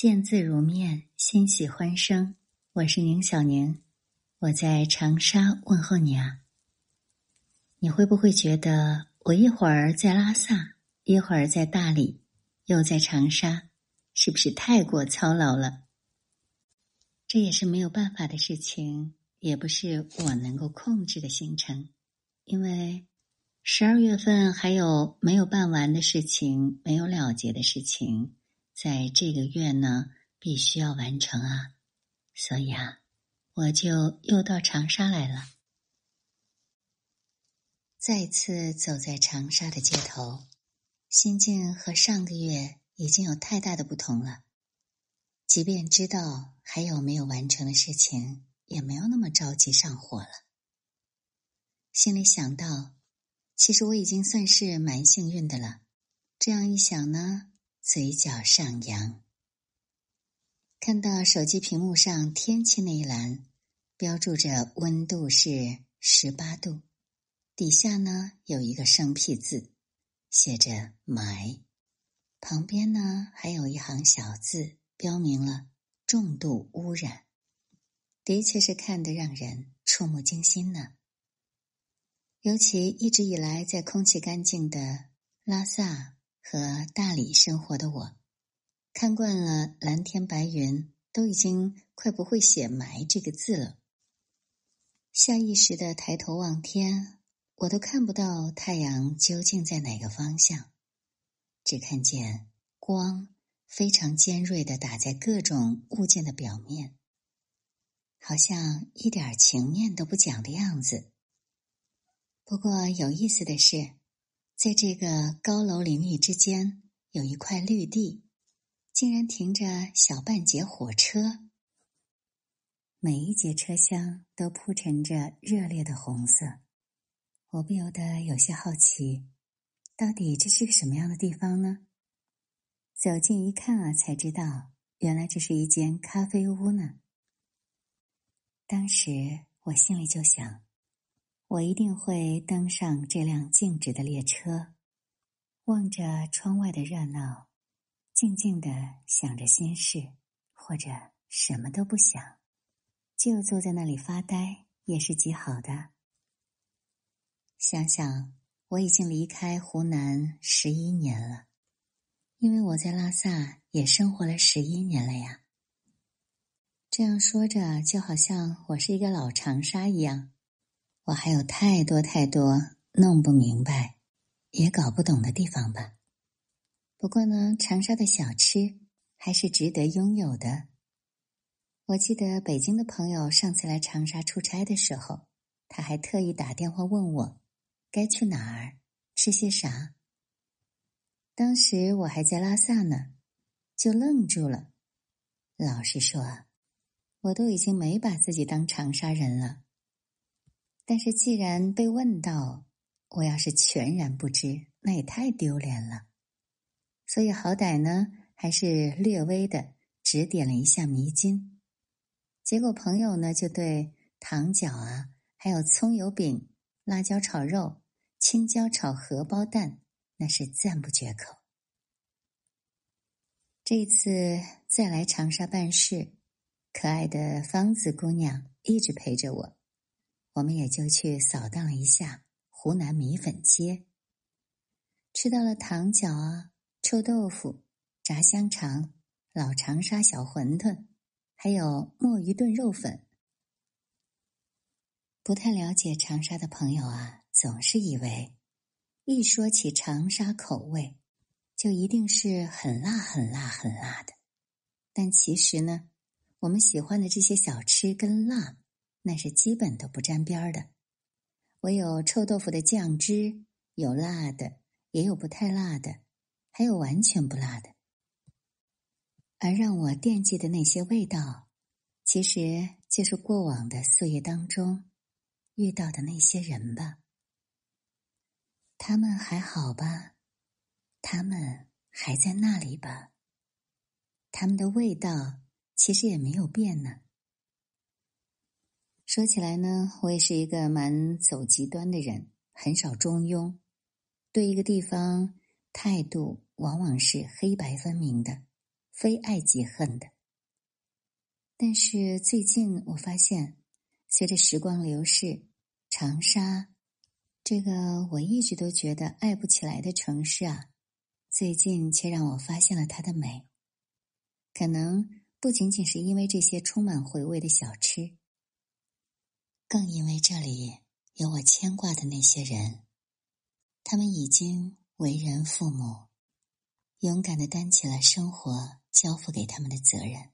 见字如面，欣喜欢声。我是宁小宁，我在长沙问候你啊。你会不会觉得我一会儿在拉萨，一会儿在大理，又在长沙，是不是太过操劳了？这也是没有办法的事情，也不是我能够控制的行程，因为。十二月份还有没有办完的事情，没有了结的事情，在这个月呢，必须要完成啊！所以啊，我就又到长沙来了。再次走在长沙的街头，心境和上个月已经有太大的不同了。即便知道还有没有完成的事情，也没有那么着急上火了。心里想到。其实我已经算是蛮幸运的了，这样一想呢，嘴角上扬。看到手机屏幕上天气那一栏，标注着温度是十八度，底下呢有一个生僻字，写着“霾”，旁边呢还有一行小字，标明了重度污染，的确是看得让人触目惊心呢。尤其一直以来在空气干净的拉萨和大理生活的我，看惯了蓝天白云，都已经快不会写“霾”这个字了。下意识的抬头望天，我都看不到太阳究竟在哪个方向，只看见光非常尖锐的打在各种物件的表面，好像一点情面都不讲的样子。不过有意思的是，在这个高楼林立之间，有一块绿地，竟然停着小半截火车。每一节车厢都铺陈着热烈的红色，我不由得有些好奇，到底这是个什么样的地方呢？走近一看啊，才知道原来这是一间咖啡屋呢。当时我心里就想。我一定会登上这辆静止的列车，望着窗外的热闹，静静的想着心事，或者什么都不想，就坐在那里发呆，也是极好的。想想我已经离开湖南十一年了，因为我在拉萨也生活了十一年了呀。这样说着，就好像我是一个老长沙一样。我还有太多太多弄不明白、也搞不懂的地方吧。不过呢，长沙的小吃还是值得拥有的。我记得北京的朋友上次来长沙出差的时候，他还特意打电话问我该去哪儿吃些啥。当时我还在拉萨呢，就愣住了。老实说，我都已经没把自己当长沙人了。但是既然被问到，我要是全然不知，那也太丢脸了。所以好歹呢，还是略微的指点了一下迷津。结果朋友呢，就对糖饺啊，还有葱油饼、辣椒炒肉、青椒炒荷包蛋，那是赞不绝口。这次再来长沙办事，可爱的芳子姑娘一直陪着我。我们也就去扫荡了一下湖南米粉街，吃到了糖饺啊、臭豆腐、炸香肠、老长沙小馄饨，还有墨鱼炖肉粉。不太了解长沙的朋友啊，总是以为一说起长沙口味，就一定是很辣、很辣、很辣的。但其实呢，我们喜欢的这些小吃跟辣。那是基本都不沾边的，唯有臭豆腐的酱汁有辣的，也有不太辣的，还有完全不辣的。而让我惦记的那些味道，其实就是过往的岁月当中遇到的那些人吧。他们还好吧？他们还在那里吧？他们的味道其实也没有变呢。说起来呢，我也是一个蛮走极端的人，很少中庸，对一个地方态度往往是黑白分明的，非爱即恨的。但是最近我发现，随着时光流逝，长沙这个我一直都觉得爱不起来的城市啊，最近却让我发现了它的美。可能不仅仅是因为这些充满回味的小吃，更因为这里有我牵挂的那些人。他们已经为人父母，勇敢的担起了生活交付给他们的责任。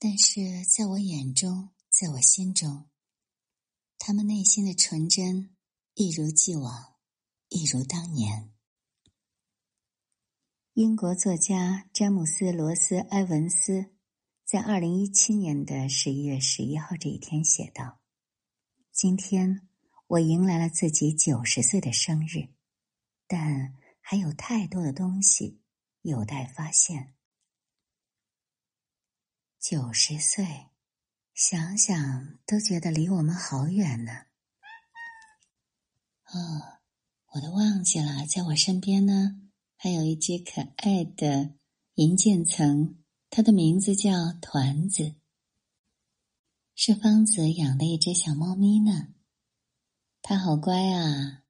但是在我眼中，在我心中，他们内心的纯真一如既往，一如当年。英国作家詹姆斯·罗斯·埃文斯在二零一七年的十一月十一号这一天写道：“今天我迎来了自己九十岁的生日，但还有太多的东西有待发现。九十岁，想想都觉得离我们好远呢。哦，我都忘记了，在我身边呢。”还有一只可爱的银渐层，它的名字叫团子，是方子养的一只小猫咪呢。它好乖啊，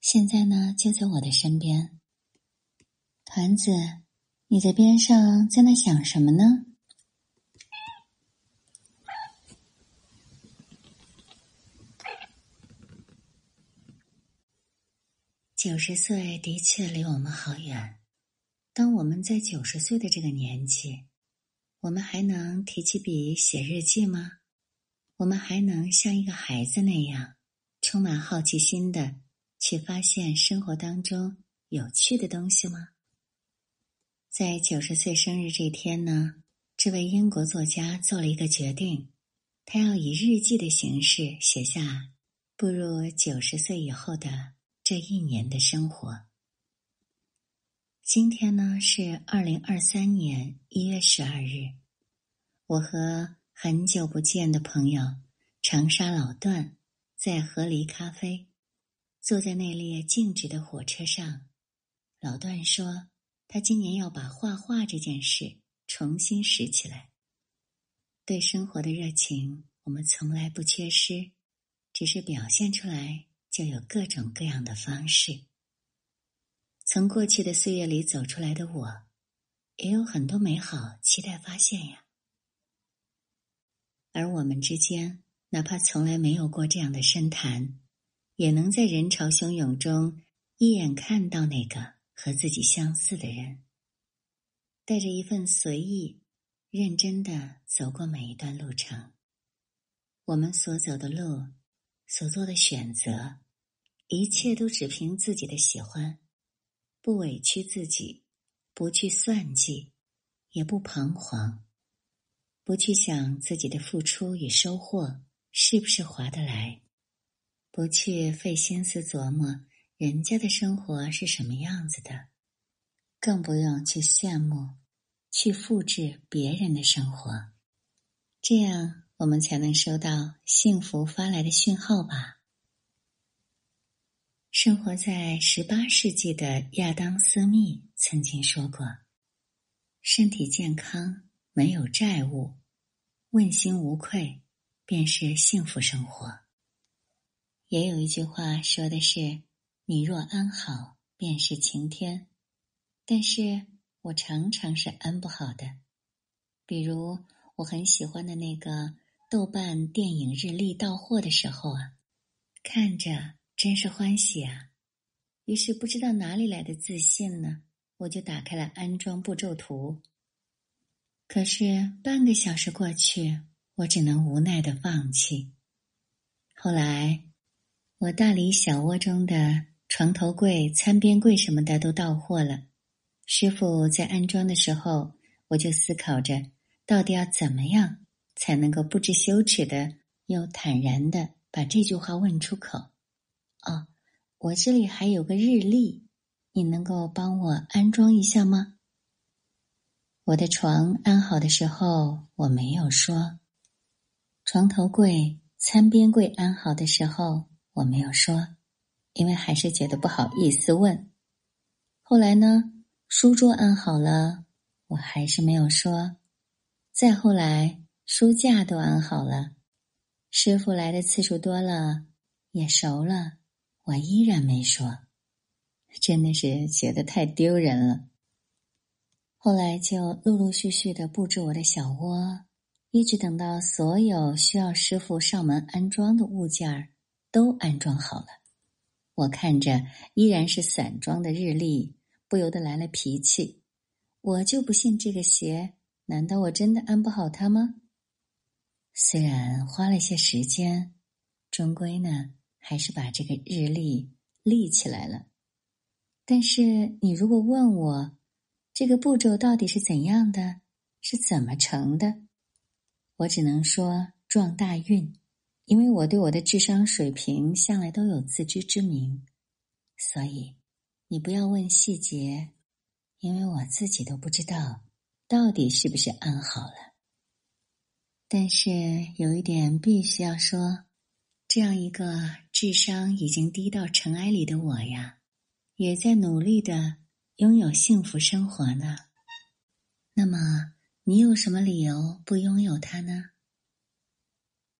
现在呢就在我的身边。团子，你在边上在那想什么呢？九十岁的确离我们好远。当我们在九十岁的这个年纪，我们还能提起笔写日记吗？我们还能像一个孩子那样，充满好奇心的去发现生活当中有趣的东西吗？在九十岁生日这天呢，这位英国作家做了一个决定，他要以日记的形式写下步入九十岁以后的。这一年的生活。今天呢是二零二三年一月十二日，我和很久不见的朋友长沙老段在河狸咖啡，坐在那列静止的火车上。老段说，他今年要把画画这件事重新拾起来。对生活的热情，我们从来不缺失，只是表现出来。就有各种各样的方式。从过去的岁月里走出来的我，也有很多美好期待发现呀。而我们之间，哪怕从来没有过这样的深谈，也能在人潮汹涌中一眼看到那个和自己相似的人，带着一份随意、认真的走过每一段路程。我们所走的路，所做的选择。一切都只凭自己的喜欢，不委屈自己，不去算计，也不彷徨，不去想自己的付出与收获是不是划得来，不去费心思琢磨人家的生活是什么样子的，更不用去羡慕、去复制别人的生活，这样我们才能收到幸福发来的讯号吧。生活在十八世纪的亚当·斯密曾经说过：“身体健康，没有债务，问心无愧，便是幸福生活。”也有一句话说的是：“你若安好，便是晴天。”但是我常常是安不好的。比如我很喜欢的那个豆瓣电影日历到货的时候啊，看着。真是欢喜啊！于是不知道哪里来的自信呢，我就打开了安装步骤图。可是半个小时过去，我只能无奈的放弃。后来，我大理小窝中的床头柜、餐边柜什么的都到货了。师傅在安装的时候，我就思考着，到底要怎么样才能够不知羞耻的又坦然的把这句话问出口。哦，我这里还有个日历，你能够帮我安装一下吗？我的床安好的时候我没有说，床头柜、餐边柜安好的时候我没有说，因为还是觉得不好意思问。后来呢，书桌安好了，我还是没有说。再后来，书架都安好了，师傅来的次数多了，也熟了，我依然没说，真的是觉得太丢人了。后来就陆陆续续的布置我的小窝，一直等到所有需要师傅上门安装的物件儿都安装好了，我看着依然是散装的日历，不由得来了脾气。我就不信这个邪，难道我真的安不好它吗？虽然花了些时间，终归呢，还是把这个日历立起来了。但是你如果问我，这个步骤到底是怎样的？是怎么成的？我只能说撞大运，因为我对我的智商水平向来都有自知之明，所以你不要问细节，因为我自己都不知道到底是不是安好了。但是有一点必须要说，这样一个智商已经低到尘埃里的我呀，也在努力的。拥有幸福生活呢？那么你有什么理由不拥有它呢？